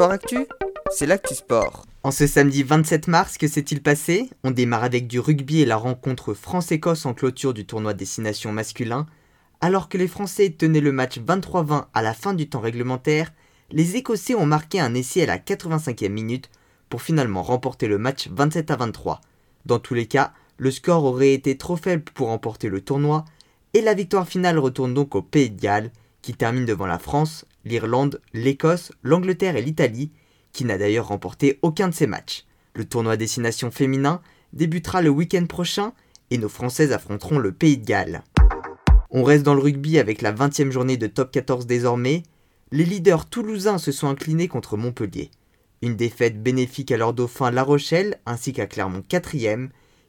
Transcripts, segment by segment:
Sport Actu, c'est l'actu sport. En ce samedi 27 mars, que s'est-il passé? On démarre avec du rugby et la rencontre France-Écosse en clôture du tournoi Destination masculin. Alors que les Français tenaient le match 23-20 à la fin du temps réglementaire, les Écossais ont marqué un essai à la 85e minute pour finalement remporter le match 27 à 23. Dans tous les cas, le score aurait été trop faible pour remporter le tournoi et la victoire finale retourne donc au Pays de Galles qui termine devant la France, l'Irlande, l'Écosse, l'Angleterre et l'Italie, qui n'a d'ailleurs remporté aucun de ces matchs. Le tournoi destination féminin débutera le week-end prochain et nos Françaises affronteront le Pays de Galles. On reste dans le rugby avec la 20e journée de top 14 désormais. Les leaders toulousains se sont inclinés contre Montpellier. Une défaite bénéfique à leur dauphin La Rochelle ainsi qu'à Clermont 4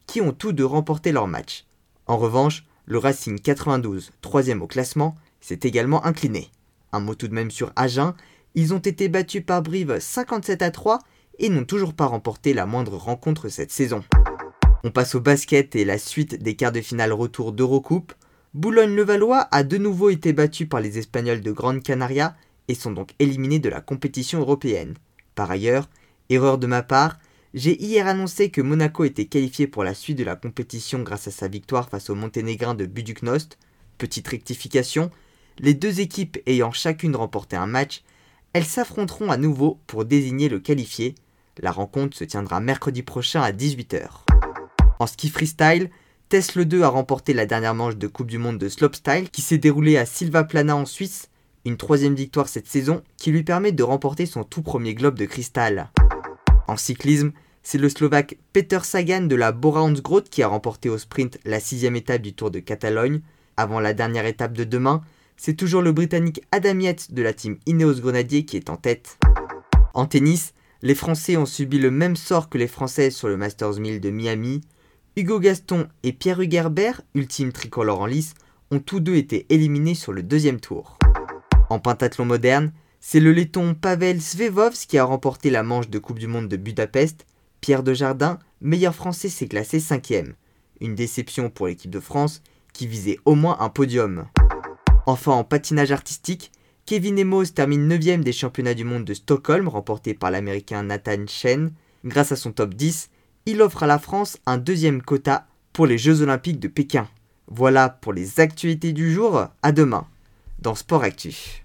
qui ont tous deux remporté leur match. En revanche, le Racing 92, troisième au classement, s'est également incliné. Un mot tout de même sur Agen, ils ont été battus par Brive 57 à 3 et n'ont toujours pas remporté la moindre rencontre cette saison. On passe au basket et la suite des quarts de finale retour d'Eurocoupe. Boulogne-Levallois a de nouveau été battu par les Espagnols de Grande Canaria et sont donc éliminés de la compétition européenne. Par ailleurs, erreur de ma part, j'ai hier annoncé que Monaco était qualifié pour la suite de la compétition grâce à sa victoire face au Monténégrin de Buduknost. Petite rectification, les deux équipes ayant chacune remporté un match, elles s'affronteront à nouveau pour désigner le qualifié. La rencontre se tiendra mercredi prochain à 18h. En ski freestyle, Tesla 2 a remporté la dernière manche de Coupe du Monde de slopestyle qui s'est déroulée à Silva Plana en Suisse. Une troisième victoire cette saison qui lui permet de remporter son tout premier globe de cristal. En cyclisme, c'est le Slovaque Peter Sagan de la Bora Hansgrohe qui a remporté au sprint la sixième étape du Tour de Catalogne. Avant la dernière étape de demain, c'est toujours le Britannique Adam Yates de la team Ineos Grenadier qui est en tête. En tennis, les Français ont subi le même sort que les Françaises sur le Masters 1000 de Miami. Hugo Gaston et Pierre Hugerbert, ultime tricolore en lice, ont tous deux été éliminés sur le deuxième tour. En pentathlon moderne, c'est le laiton Pavel Svevovs qui a remporté la manche de Coupe du Monde de Budapest. Pierre Jardin, meilleur français, s'est classé 5 Une déception pour l'équipe de France qui visait au moins un podium. Enfin, en patinage artistique, Kevin Emos termine 9ème des championnats du monde de Stockholm, remporté par l'américain Nathan Chen. Grâce à son top 10, il offre à la France un deuxième quota pour les Jeux Olympiques de Pékin. Voilà pour les actualités du jour, à demain dans Sport Actif.